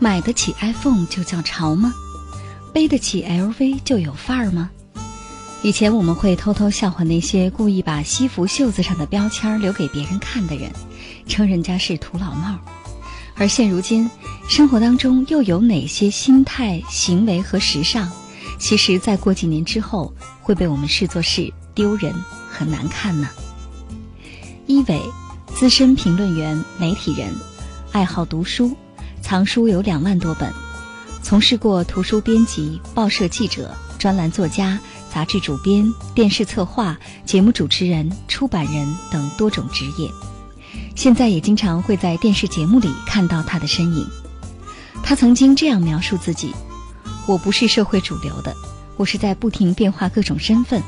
买得起 iPhone 就叫潮吗？背得起 LV 就有范儿吗？以前我们会偷偷笑话那些故意把西服袖子上的标签留给别人看的人，称人家是土老帽。而现如今，生活当中又有哪些心态、行为和时尚，其实，在过几年之后会被我们视作是丢人和难看呢？一伟，资深评论员、媒体人，爱好读书。藏书有两万多本，从事过图书编辑、报社记者、专栏作家、杂志主编、电视策划、节目主持人、出版人等多种职业。现在也经常会在电视节目里看到他的身影。他曾经这样描述自己：“我不是社会主流的，我是在不停变化各种身份。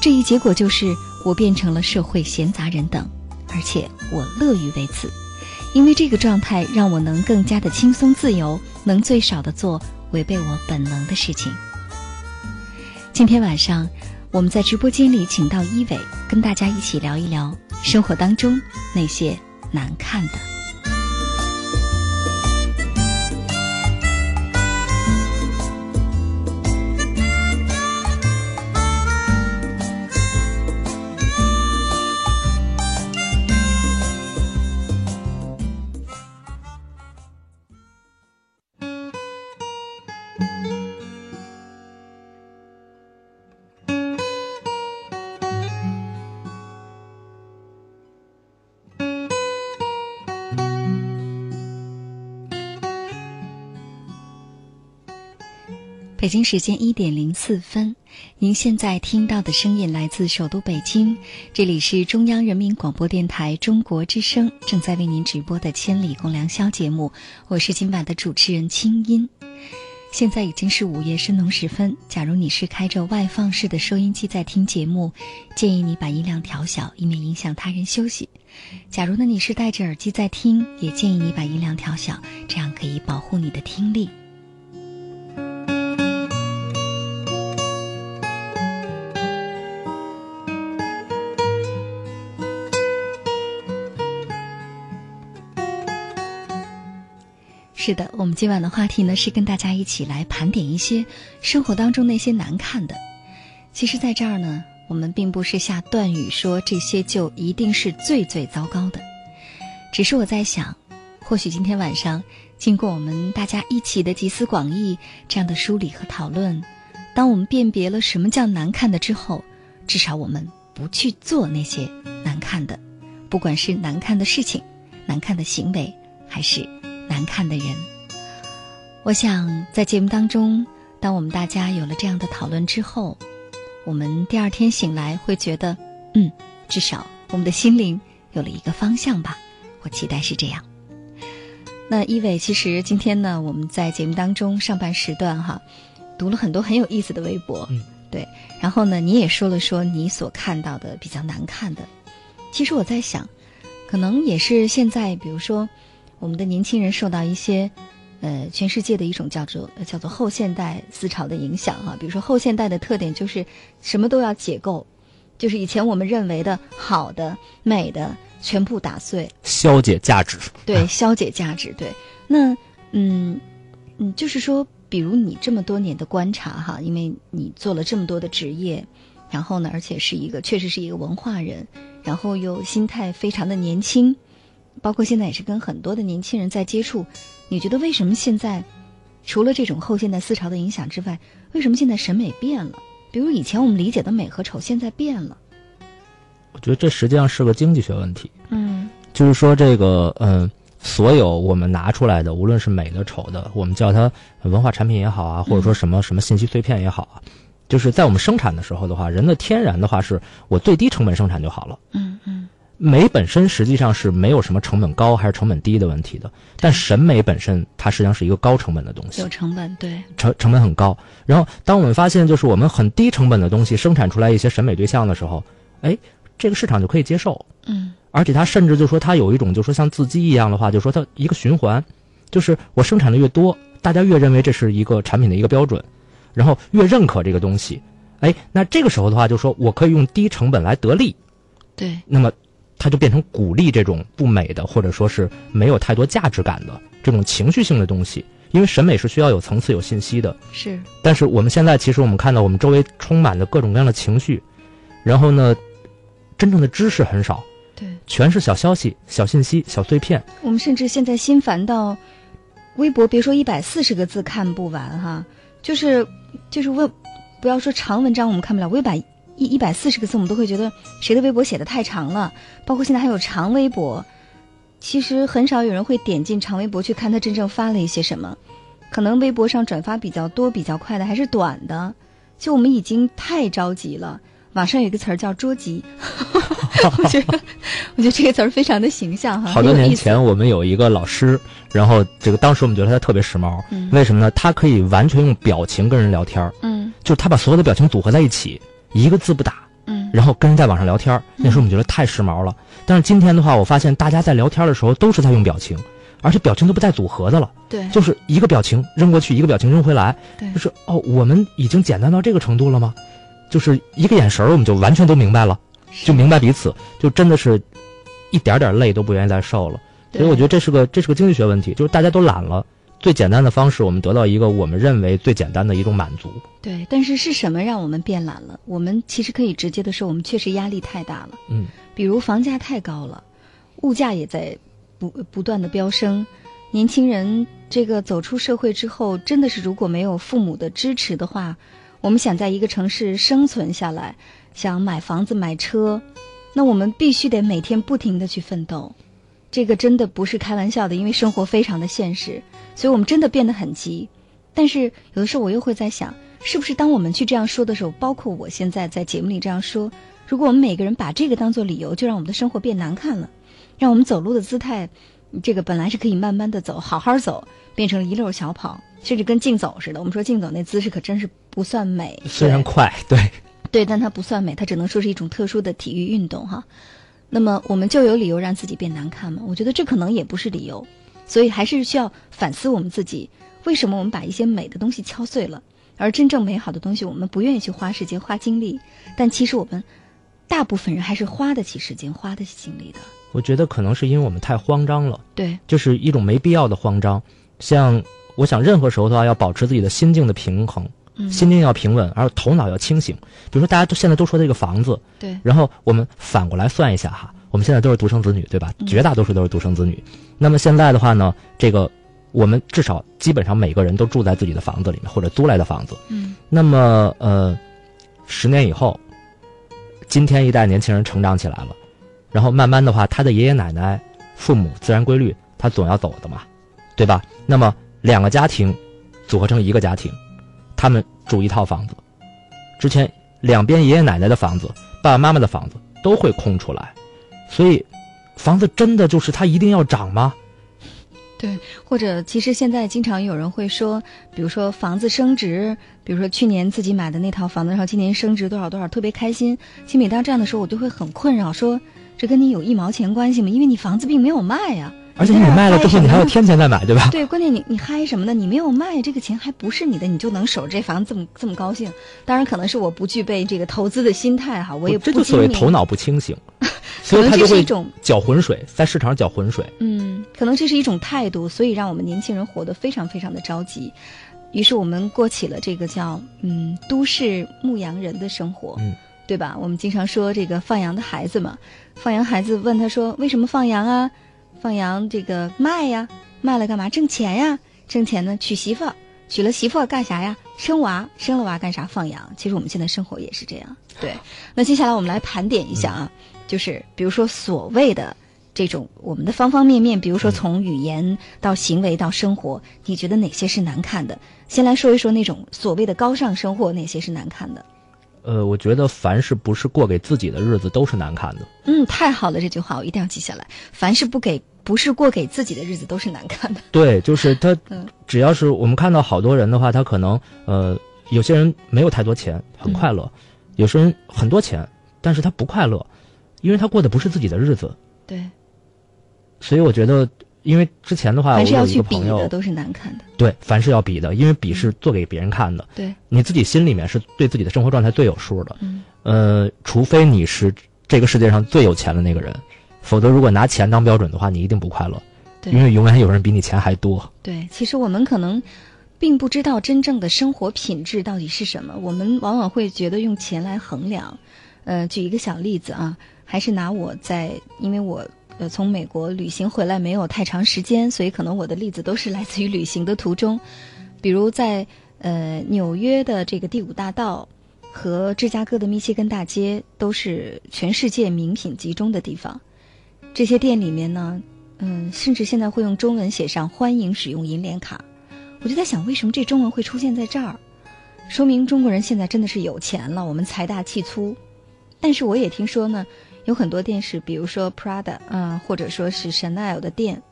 这一结果就是我变成了社会闲杂人等，而且我乐于为此。”因为这个状态让我能更加的轻松自由，能最少的做违背我本能的事情。今天晚上，我们在直播间里请到一伟，跟大家一起聊一聊生活当中那些难看的。北京时间一点零四分，您现在听到的声音来自首都北京，这里是中央人民广播电台中国之声正在为您直播的《千里共良宵》节目，我是今晚的主持人清音。现在已经是午夜深浓时分，假如你是开着外放式的收音机在听节目，建议你把音量调小，以免影响他人休息。假如呢你是戴着耳机在听，也建议你把音量调小，这样可以保护你的听力。是的，我们今晚的话题呢是跟大家一起来盘点一些生活当中那些难看的。其实，在这儿呢，我们并不是下断语说这些就一定是最最糟糕的，只是我在想，或许今天晚上经过我们大家一起的集思广益这样的梳理和讨论，当我们辨别了什么叫难看的之后，至少我们不去做那些难看的，不管是难看的事情、难看的行为，还是。难看的人，我想在节目当中，当我们大家有了这样的讨论之后，我们第二天醒来会觉得，嗯，至少我们的心灵有了一个方向吧。我期待是这样。那一伟，其实今天呢，我们在节目当中上半时段哈，读了很多很有意思的微博，嗯，对。然后呢，你也说了说你所看到的比较难看的。其实我在想，可能也是现在，比如说。我们的年轻人受到一些，呃，全世界的一种叫做叫做后现代思潮的影响哈。比如说后现代的特点就是什么都要解构，就是以前我们认为的好的、美的全部打碎，消解价值。对，消解价值。对，那嗯嗯，就是说，比如你这么多年的观察哈，因为你做了这么多的职业，然后呢，而且是一个确实是一个文化人，然后又心态非常的年轻。包括现在也是跟很多的年轻人在接触，你觉得为什么现在，除了这种后现代思潮的影响之外，为什么现在审美变了？比如以前我们理解的美和丑，现在变了。我觉得这实际上是个经济学问题。嗯，就是说这个，嗯，所有我们拿出来的，无论是美的、丑的，我们叫它文化产品也好啊，或者说什么什么信息碎片也好啊，就是在我们生产的时候的话，人的天然的话是我最低成本生产就好了。嗯嗯，美本身实际上是没有什么成本高还是成本低的问题的，但审美本身它实际上是一个高成本的东西有，成本，对，成成本很高。然后当我们发现就是我们很低成本的东西生产出来一些审美对象的时候，哎，这个市场就可以接受。嗯。而且它甚至就说它有一种就说像自激一样的话，就说它一个循环，就是我生产的越多，大家越认为这是一个产品的一个标准，然后越认可这个东西，哎，那这个时候的话，就说我可以用低成本来得利，对，那么它就变成鼓励这种不美的或者说是没有太多价值感的这种情绪性的东西，因为审美是需要有层次、有信息的。是，但是我们现在其实我们看到我们周围充满了各种各样的情绪，然后呢，真正的知识很少。对，全是小消息、小信息、小碎片。我们甚至现在心烦到，微博别说一百四十个字看不完哈，就是就是问，不要说长文章我们看不了，微百一一百四十个字我们都会觉得谁的微博写的太长了，包括现在还有长微博，其实很少有人会点进长微博去看他真正发了一些什么，可能微博上转发比较多、比较快的还是短的，就我们已经太着急了。网上有一个词儿叫“捉急”，我觉得，我觉得这个词儿非常的形象哈。好多年前，我们有一个老师，然后这个当时我们觉得他特别时髦，嗯为什么呢？他可以完全用表情跟人聊天儿，嗯就是他把所有的表情组合在一起，一个字不打，嗯，然后跟人在网上聊天儿。那时候我们觉得太时髦了。但是今天的话，我发现大家在聊天的时候都是在用表情，而且表情都不带组合的了，对，就是一个表情扔过去，一个表情扔回来，对就是哦，我们已经简单到这个程度了吗？就是一个眼神儿，我们就完全都明白了。就明白彼此，就真的是一点点累都不愿意再受了。所以我觉得这是个这是个经济学问题，就是大家都懒了。最简单的方式，我们得到一个我们认为最简单的一种满足。对，但是是什么让我们变懒了？我们其实可以直接的说，我们确实压力太大了。嗯，比如房价太高了，物价也在不不断的飙升。年轻人这个走出社会之后，真的是如果没有父母的支持的话，我们想在一个城市生存下来，想买房子买车，那我们必须得每天不停的去奋斗。这个真的不是开玩笑的，因为生活非常的现实，所以我们真的变得很急。但是有的时候我又会在想，是不是当我们去这样说的时候，包括我现在在节目里这样说，如果我们每个人把这个当做理由，就让我们的生活变难看了，让我们走路的姿态，这个本来是可以慢慢的走，好好走，变成了一溜小跑，甚至跟竞走似的。我们说竞走那姿势可真是不算美，虽然快，对，对，但它不算美，它只能说是一种特殊的体育运动哈。那么我们就有理由让自己变难看吗？我觉得这可能也不是理由，所以还是需要反思我们自己，为什么我们把一些美的东西敲碎了，而真正美好的东西我们不愿意去花时间花精力，但其实我们大部分人还是花得起时间花得起精力的。我觉得可能是因为我们太慌张了，对，就是一种没必要的慌张。像我想，任何时候的话，要保持自己的心境的平衡，嗯，心境要平稳，而头脑要清醒。比如说，大家都现在都说这个房子，对，然后我们反过来算一下哈，我们现在都是独生子女，对吧？嗯绝大多数都是独生子女。那么现在的话呢，这个我们至少基本上每个人都住在自己的房子里面，或者租来的房子。嗯那么呃，十年以后，今天一代年轻人成长起来了，然后慢慢的话，他的爷爷奶奶、父母自然规律，他总要走的嘛，对吧？那么两个家庭组合成一个家庭，他们住一套房子，之前两边爷爷奶奶的房子、爸爸妈妈的房子都会空出来，所以房子真的就是它一定要涨吗？对，或者其实现在经常有人会说，比如说房子升值，比如说去年自己买的那套房子，然后今年升值多少多少，特别开心。其实每当这样的时候，我就会很困扰，说这跟你有一毛钱关系吗？因为你房子并没有卖呀、而且你卖了之后，你还要天钱再买，对吧？对，关键你你嗨什么呢？你没有卖，这个钱还不是你的，你就能守这房这么这么高兴？当然，可能是我不具备这个投资的心态哈，我也不这就所谓头脑不清醒，所以他就会这是一种搅浑水，在市场上搅浑水。嗯，可能这是一种态度，所以让我们年轻人活得非常非常的着急。于是我们过起了这个叫嗯都市牧羊人的生活，嗯，对吧？我们经常说这个放羊的孩子嘛，放羊孩子问他说为什么放羊啊？放羊这个卖呀，卖了干嘛？挣钱呀，挣钱呢娶媳妇，娶了媳妇干啥呀？生娃，生了娃干啥？放羊。其实我们现在生活也是这样。对，那接下来我们来盘点一下啊，就是比如说所谓的这种我们的方方面面，比如说从语言到行为到生活，你觉得哪些是难看的？先来说一说那种所谓的高尚生活，哪些是难看的？呃，我觉得凡是不是过给自己的日子都是难看的。嗯，太好了，这句话我一定要记下来。凡是不给不是过给自己的日子都是难看的。对，就是他 嗯，只要是我们看到好多人的话，他可能呃，有些人没有太多钱，很快乐；有些人很多钱，但是他不快乐，因为他过的不是自己的日子。对，所以我觉得，因为之前的话，凡是要去比的都是难看的。对，凡是要比的，因为比是做给别人看的，对，你自己心里面是对自己的生活状态最有数的。嗯，呃，除非你是这个世界上最有钱的那个人，否则如果拿钱当标准的话，你一定不快乐，对因为永远有人比你钱还多。对，其实我们可能并不知道真正的生活品质到底是什么，我们往往会觉得用钱来衡量。呃，举一个小例子啊，还是拿我在，因为我呃从美国旅行回来没有太长时间，所以可能我的例子都是来自于旅行的途中，比如在呃纽约的这个第五大道。和芝加哥的密歇根大街都是全世界名品集中的地方，这些店里面呢，嗯，甚至现在会用中文写上“欢迎使用银联卡”，我就在想，为什么这中文会出现在这儿？说明中国人现在真的是有钱了，我们财大气粗。但是我也听说呢，有很多店是，比如说 Prada 啊、或者说是 Chanel 的店，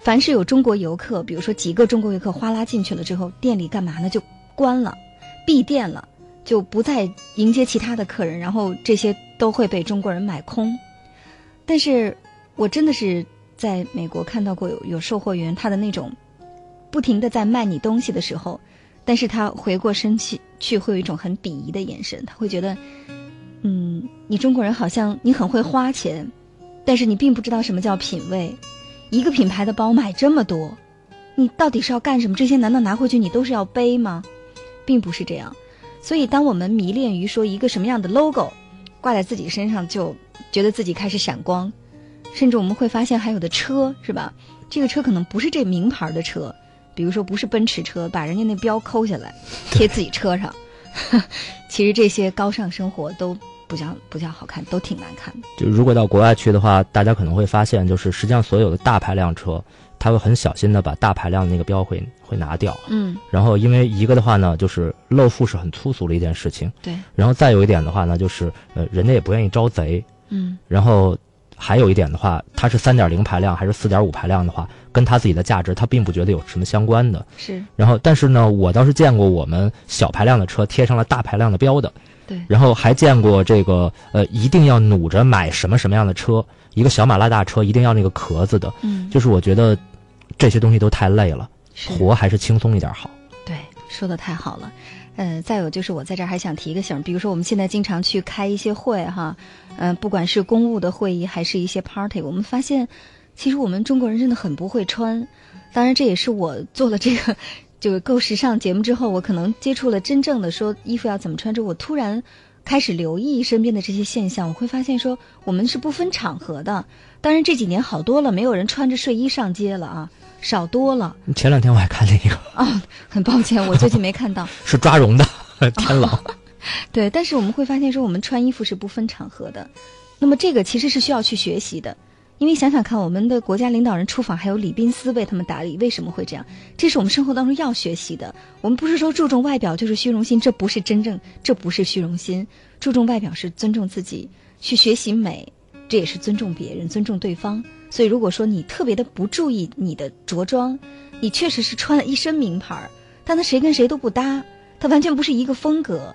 凡是有中国游客，比如说几个中国游客哗啦进去了之后，店里干嘛呢？就关了，闭店了，就不再迎接其他的客人，然后这些都会被中国人买空。但是我真的是在美国看到过有有售货员，他的那种不停的在卖你东西的时候，但是他回过身去去会有一种很鄙夷的眼神，他会觉得，嗯，你中国人好像你很会花钱，但是你并不知道什么叫品味。一个品牌的包买这么多，你到底是要干什么？这些难道拿回去你都是要背吗？并不是这样。所以，当我们迷恋于说一个什么样的 logo 挂在自己身上，就觉得自己开始闪光。甚至我们会发现，还有的车是吧？这个车可能不是这名牌的车，比如说不是奔驰车，把人家那标抠下来 贴自己车上。其实这些高尚生活都不叫不叫好看，都挺难看的。就如果到国外去的话，大家可能会发现，就是实际上所有的大排量车，它会很小心的把大排量的那个标会会拿掉。嗯，然后因为一个的话呢，就是露富是很粗俗的一件事情，对，然后再有一点的话呢，就是呃，人家也不愿意招贼，嗯。然后还有一点的话，它是三点零排量还是四点五排量的话，跟他自己的价值，他并不觉得有什么相关的。是。然后，但是呢，我倒是见过我们小排量的车贴上了大排量的标的，对，然后还见过这个呃，一定要努着买什么什么样的车，一个小马拉大车一定要那个壳子的，嗯，就是我觉得这些东西都太累了，活还是轻松一点好。对，说的太好了。呃，再有就是我在这儿还想提一个醒儿，比如说我们现在经常去开一些会哈，呃，不管是公务的会议还是一些 party，我们发现其实我们中国人真的很不会穿。当然，这也是我做了这个 就够时尚节目之后，我可能接触了真正的说衣服要怎么穿之后，我突然开始留意身边的这些现象，我会发现说我们是不分场合的。当然这几年好多了，没有人穿着睡衣上街了啊，少多了前两天我还看见一个啊。很抱歉，我最近没看到。是抓绒的，天冷。对，但是我们会发现说，我们穿衣服是不分场合的。那么这个其实是需要去学习的，因为想想看，我们的国家领导人出访还有礼宾司为他们打理，为什么会这样？这是我们生活当中要学习的。我们不是说注重外表就是虚荣心，这不是真正，这不是虚荣心。注重外表是尊重自己，去学习美，这也是尊重别人、尊重对方。所以，如果说你特别的不注意你的着装，你确实是穿了一身名牌，但他谁跟谁都不搭，他完全不是一个风格，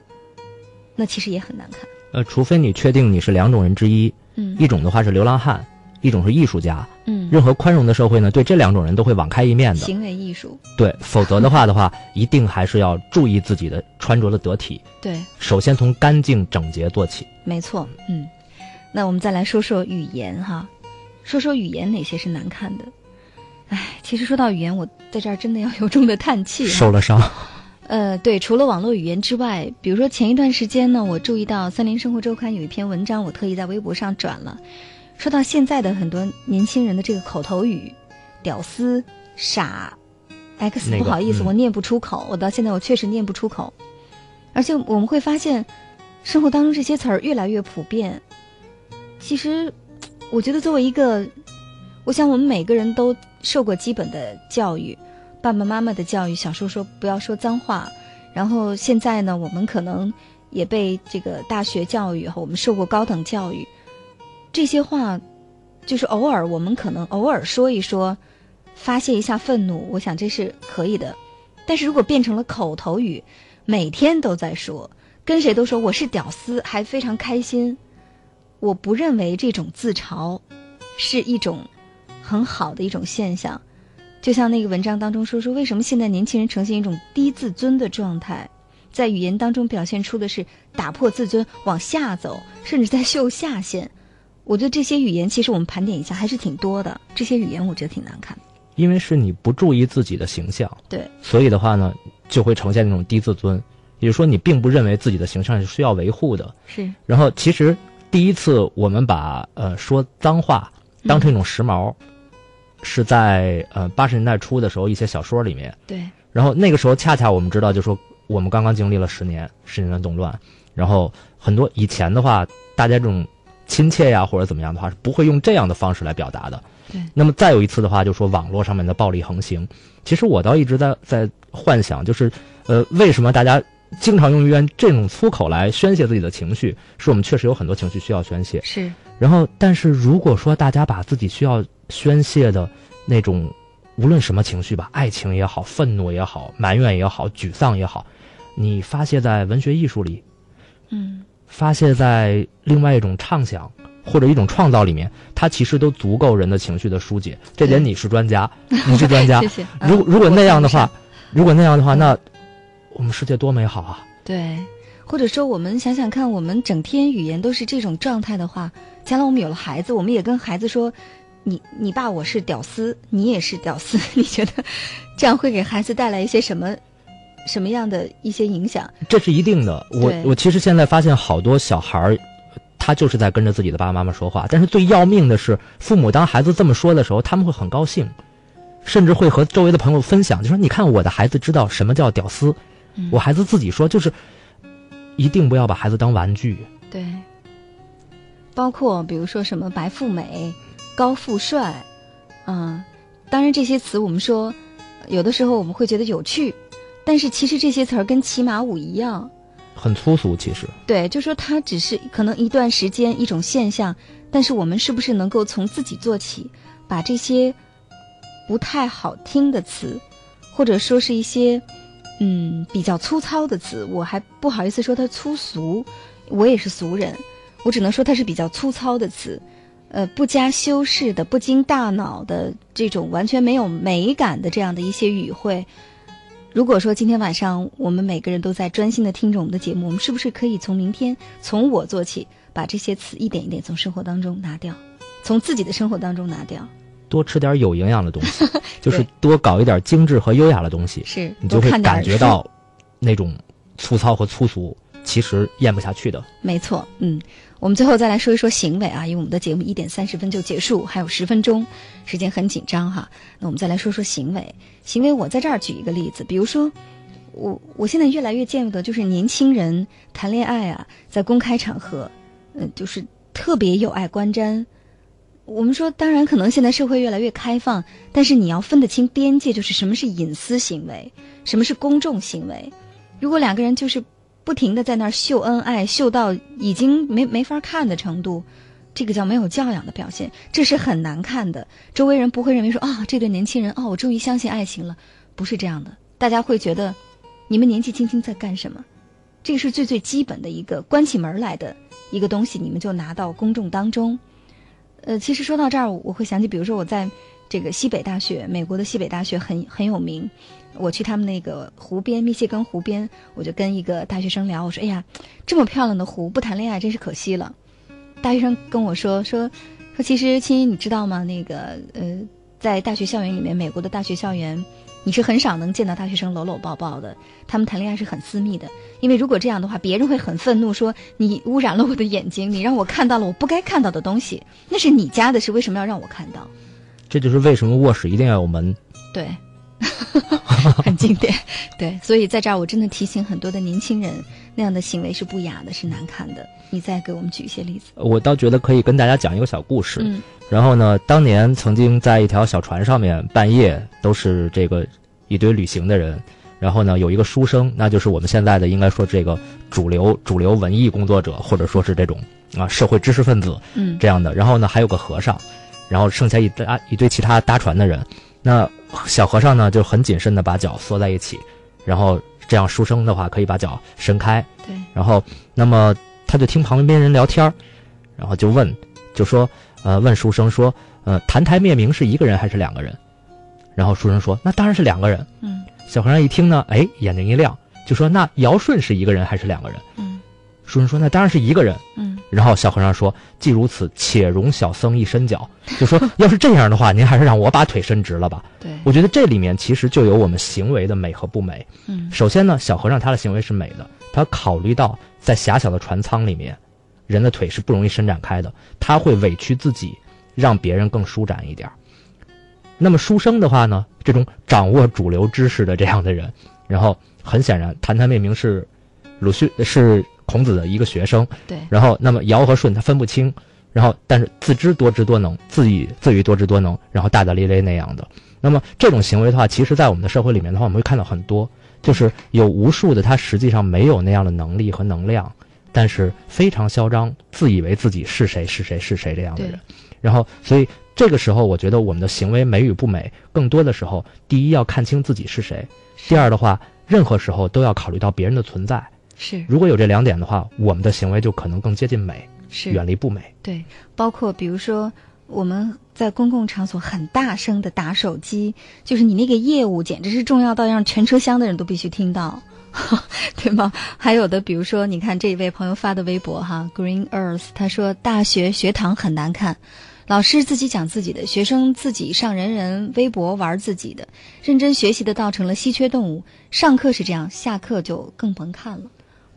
那其实也很难看。呃，除非你确定你是两种人之一，嗯一种的话是流浪汉，一种是艺术家。嗯，任何宽容的社会呢，对这两种人都会网开一面的。行为艺术，对，否则的话的话，一定还是要注意自己的穿着的得体。对，首先从干净整洁做起。没错，嗯。那我们再来说说语言哈，说说语言哪些是难看的。唉，其实说到语言，我在这儿真的要由衷的叹气哈。受了伤，呃，对，除了网络语言之外，比如说前一段时间呢，我注意到《三联生活周刊》有一篇文章，我特意在微博上转了，说到现在的很多年轻人的这个口头语，屌丝、傻、X，、那个不好意思，嗯我念不出口，我到现在我确实念不出口，而且我们会发现，生活当中这些词儿越来越普遍，其实我觉得作为一个，我想我们每个人都受过基本的教育，爸爸妈妈的教育，小时候说不要说脏话，然后现在呢，我们可能也被这个大学教育和我们受过高等教育，这些话，就是偶尔我们可能偶尔说一说，发泄一下愤怒，我想这是可以的。但是如果变成了口头语，每天都在说，跟谁都说我是屌丝，还非常开心。我不认为这种自嘲是一种很好的一种现象，就像那个文章当中说说，为什么现在年轻人呈现一种低自尊的状态，在语言当中表现出的是打破自尊往下走，甚至在秀下限。我觉得这些语言其实我们盘点一下还是挺多的，这些语言我觉得挺难看的。因为是你不注意自己的形象，对，所以的话呢，就会呈现那种低自尊，也就是说你并不认为自己的形象是需要维护的。是，然后其实。第一次我们把呃说脏话当成一种时髦，是在呃八十年代初的时候一些小说里面。对。然后那个时候恰恰我们知道，就说我们刚刚经历了十年十年的动乱，然后很多以前的话，大家这种亲切呀或者怎么样的话是不会用这样的方式来表达的。对。那么再有一次的话，就说网络上面的暴力横行，其实我倒一直在在幻想，就是呃为什么大家。经常用于这种粗口来宣泄自己的情绪，是我们确实有很多情绪需要宣泄。是，然后，但是如果说大家把自己需要宣泄的那种，无论什么情绪吧，爱情也好，愤怒也好，埋怨也好，沮丧也好，你发泄在文学艺术里，嗯，发泄在另外一种畅想或者一种创造里面，它其实都足够人的情绪的疏解。这点你是专家，你是专家。谢谢。如如果那样的话，如果那样的话，那。我们世界多美好啊！对，或者说我们想想看，我们整天语言都是这种状态的话，将来我们有了孩子，我们也跟孩子说：“你你爸我是屌丝，你也是屌丝。” 你觉得这样会给孩子带来一些什么什么样的一些影响？这是一定的。我我其实现在发现好多小孩儿，他就是在跟着自己的爸爸妈妈说话。但是最要命的是，父母当孩子这么说的时候，他们会很高兴，甚至会和周围的朋友分享，就说：“你看，我的孩子知道什么叫屌丝。”我孩子自己说，就是一定不要把孩子当玩具。对，包括比如说什么白富美、高富帅，嗯，当然这些词我们说有的时候我们会觉得有趣，但是其实这些词儿跟骑马舞一样，很粗俗。其实对，就说它只是可能一段时间一种现象，但是我们是不是能够从自己做起，把这些不太好听的词，或者说是一些。嗯，比较粗糙的词，我还不好意思说它粗俗，我也是俗人，我只能说它是比较粗糙的词，呃，不加修饰的、不经大脑的这种完全没有美感的这样的一些语汇。如果说今天晚上我们每个人都在专心的听着我们的节目，我们是不是可以从明天从我做起，把这些词一点一点从生活当中拿掉，从自己的生活当中拿掉？多吃点有营养的东西，就是多搞一点精致和优雅的东西，是你就会感觉到 那种粗糙和粗俗，其实咽不下去的。没错，嗯，我们最后再来说一说行为啊，因为我们的节目一点三十分就结束，还有十分钟，时间很紧张哈。那我们再来说说行为，行为我在这儿举一个例子，比如说我我现在越来越见到的就是年轻人谈恋爱啊，在公开场合，嗯，就是特别有碍观瞻。我们说，当然可能现在社会越来越开放，但是你要分得清边界，就是什么是隐私行为，什么是公众行为。如果两个人就是不停的在那儿秀恩爱，秀到已经没没法看的程度，这个叫没有教养的表现，这是很难看的。周围人不会认为说啊，这对年轻人哦，我终于相信爱情了，不是这样的。大家会觉得，你们年纪轻轻在干什么？这个是最最基本的一个关起门来的一个东西，你们就拿到公众当中。呃，其实说到这儿，我会想起，比如说我在这个西北大学，美国的西北大学很很有名。我去他们那个湖边，密歇根湖边，我就跟一个大学生聊，我说：“哎呀，这么漂亮的湖，不谈恋爱真是可惜了。”大学生跟我说：“说说，其实亲，你知道吗？那个呃，在大学校园里面，美国的大学校园。”你是很少能见到大学生搂搂抱抱的，他们谈恋爱是很私密的，因为如果这样的话，别人会很愤怒，说你污染了我的眼睛，你让我看到了我不该看到的东西，那是你家的事，为什么要让我看到？这就是为什么卧室一定要有门。对，很经典。对，所以在这儿我真的提醒很多的年轻人，那样的行为是不雅的，是难看的。你再给我们举一些例子。我倒觉得可以跟大家讲一个小故事。嗯然后呢，当年曾经在一条小船上面，半夜都是这个一堆旅行的人，然后呢，有一个书生，那就是我们现在的应该说这个主流主流文艺工作者，或者说是这种啊社会知识分子嗯这样的。然后呢，还有个和尚，然后剩下一搭一堆其他搭船的人。那小和尚呢，就很谨慎的把脚缩在一起，然后这样书生的话可以把脚伸开，对，然后，那么他就听旁边人聊天儿然后就问，就说，呃，问书生说，呃，澹台灭明是一个人还是两个人？然后书生说，那当然是两个人。嗯小和尚一听呢，哎，眼睛一亮，就说，那尧舜是一个人还是两个人？嗯书生说，那当然是一个人。嗯然后小和尚说，既如此，且容小僧一伸脚。就说，要是这样的话，您还是让我把腿伸直了吧。对，我觉得这里面其实就有我们行为的美和不美。嗯首先呢，小和尚他的行为是美的，他考虑到在狭小的船舱里面，人的腿是不容易伸展开的，他会委屈自己，让别人更舒展一点。那么书生的话呢，这种掌握主流知识的这样的人，然后很显然，澹台灭明是鲁迅是孔子的一个学生，对，然后那么尧和舜他分不清，然后但是自知多知多能，自以自以多知多能，然后大大咧咧那样的。那么这种行为的话，其实在我们的社会里面的话，我们会看到很多，就是有无数的他实际上没有那样的能力和能量，但是非常嚣张，自以为自己是谁是谁是谁这样的人。然后，所以这个时候，我觉得我们的行为美与不美，更多的时候，第一要看清自己是谁，第二的话，任何时候都要考虑到别人的存在。是如果有这两点的话，我们的行为就可能更接近美，是远离不美。对，包括比如说我们在公共场所很大声的打手机，就是你那个业务简直是重要到让全车厢的人都必须听到，对吗？还有的，比如说你看这一位朋友发的微博哈，Green Earth，他说大学学堂很难看。老师自己讲自己的，学生自己上人人微博玩自己的，认真学习的倒成了稀缺动物。上课是这样，下课就更甭看了。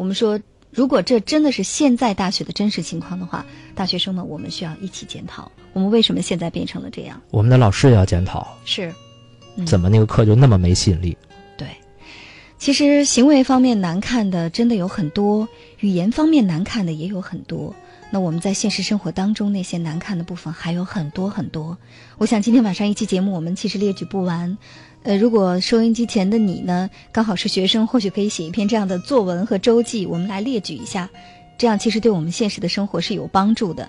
我们说，如果这真的是现在大学的真实情况的话，大学生们，我们需要一起检讨，我们为什么现在变成了这样？我们的老师也要检讨，是，嗯怎么那个课就那么没吸引力？对，其实行为方面难看的真的有很多，语言方面难看的也有很多。那我们在现实生活当中那些难看的部分还有很多很多。我想今天晚上一期节目我们其实列举不完。呃，如果收音机前的你呢，刚好是学生，或许可以写一篇这样的作文和周记，我们来列举一下，这样其实对我们现实的生活是有帮助的。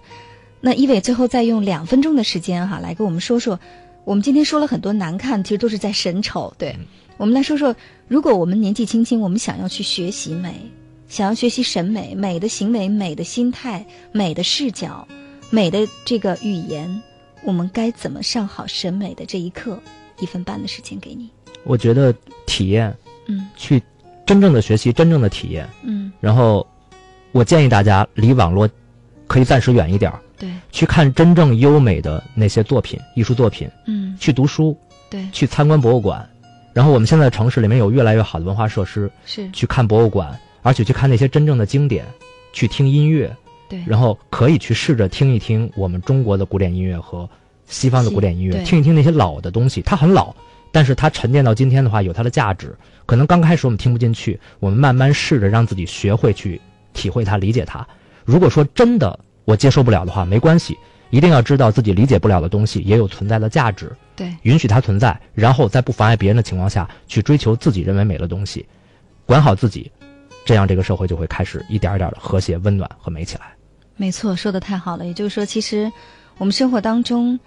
那一伟最后再用两分钟的时间哈，来跟我们说说，我们今天说了很多难看，其实都是在审丑。对，我们来说说，如果我们年纪轻轻，我们想要去学习美，想要学习审美、美的行为、美的心态、美的视角、美的这个语言，我们该怎么上好审美的这一课？一分半的时间给你。我觉得体验，嗯。去真正的学习，真正的体验。嗯，然后，我建议大家离网络可以暂时远一点儿，对，去看真正优美的那些作品、艺术作品，嗯。去读书，对，去参观博物馆。然后我们现在城市里面有越来越好的文化设施，是，去看博物馆，而且去看那些真正的经典，去听音乐，对，然后可以去试着听一听我们中国的古典音乐和西方的古典音乐，听一听那些老的东西。它很老，但是它沉淀到今天的话，有它的价值。可能刚开始我们听不进去，我们慢慢试着让自己学会去体会它、理解它。如果说真的我接受不了的话，没关系，一定要知道自己理解不了的东西也有存在的价值，对，允许它存在，然后在不妨碍别人的情况下去追求自己认为美的东西，管好自己，这样这个社会就会开始一点儿一点的和谐、温暖和美起来。没错，说的太好了。也就是说，其实我们生活当中。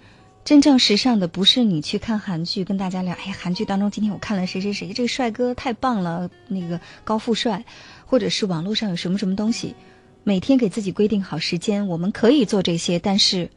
真正时尚的不是你去看韩剧，跟大家聊，哎，韩剧当中今天我看了谁谁谁，这个帅哥太棒了，那个高富帅，或者是网络上有什么什么东西，每天给自己规定好时间，我们可以做这些，但是，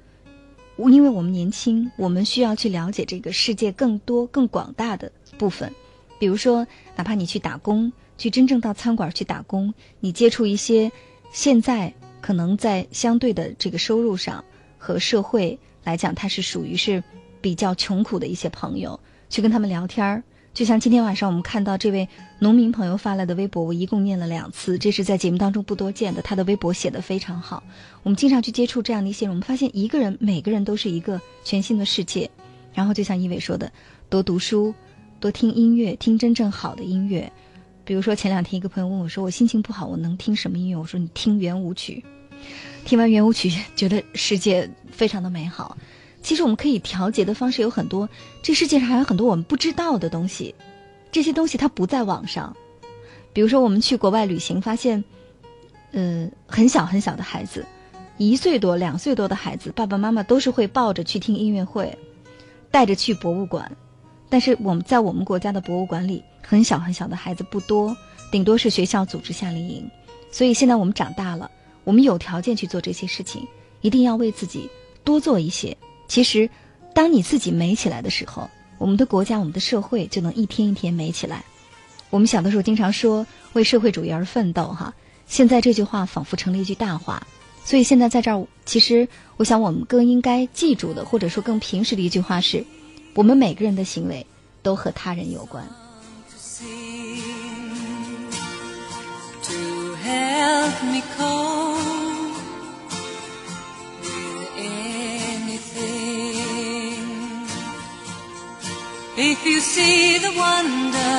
因为我们年轻，我们需要去了解这个世界更多、更广大的部分，比如说，哪怕你去打工，去真正到餐馆去打工，你接触一些现在可能在相对的这个收入上和社会。来讲，他是属于是比较穷苦的一些朋友，去跟他们聊天儿。就像今天晚上我们看到这位农民朋友发来的微博，我一共念了两次，这是在节目当中不多见的。他的微博写得非常好。我们经常去接触这样的一些人，我们发现一个人，每个人都是一个全新的世界。然后就像一伟说的，多读书，多听音乐，听真正好的音乐。比如说前两天一个朋友问我说：“我心情不好，我能听什么音乐？”我说：“你听圆舞曲。”听完圆舞曲，觉得世界非常的美好。其实我们可以调节的方式有很多，这世界上还有很多我们不知道的东西，这些东西它不在网上。比如说我们去国外旅行，发现，呃，很小很小的孩子，一岁多、两岁多的孩子，爸爸妈妈都是会抱着去听音乐会，带着去博物馆。但是我们在我们国家的博物馆里，很小很小的孩子不多，顶多是学校组织夏令营。所以现在我们长大了，我们有条件去做这些事情，一定要为自己多做一些。其实，当你自己美起来的时候，我们的国家、我们的社会就能一天一天美起来。我们小的时候经常说“为社会主义而奋斗”哈，现在这句话仿佛成了一句大话。所以现在在这儿，其实我想我们更应该记住的，或者说更平时的一句话是：我们每个人的行为都和他人有关。If you see the wonder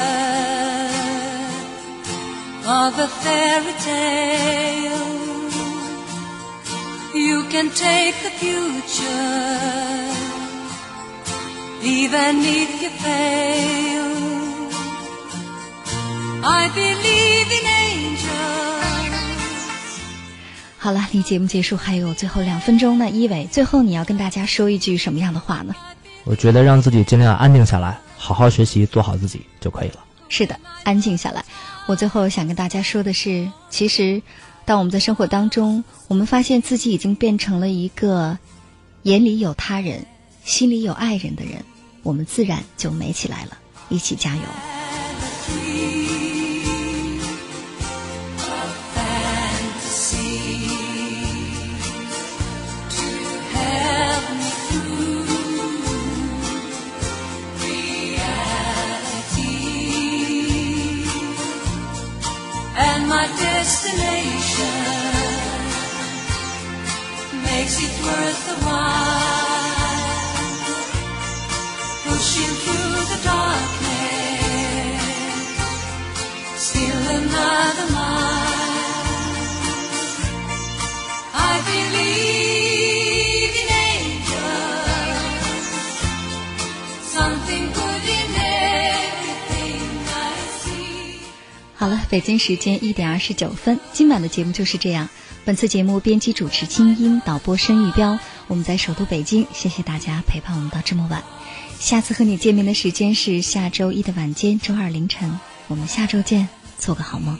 of a fairy tale, you can take the future, even if you fail. I believe in angels. 好了，离节目结束还有最后两分钟呢，一伟，最后你要跟大家说一句什么样的话呢？我觉得让自己尽量安定下来，好好学习，做好自己就可以了。是的，安静下来。我最后想跟大家说的是，其实，当我们在生活当中，我们发现自己已经变成了一个眼里有他人、心里有爱人的人，我们自然就美起来了。一起加油北京时间一点二十九分，今晚的节目就是这样。本次节目编辑主持清音，导播申玉彪。我们在首都北京，谢谢大家陪伴我们到这么晚。下次和你见面的时间是下周一的晚间，周二凌晨。我们下周见，做个好梦。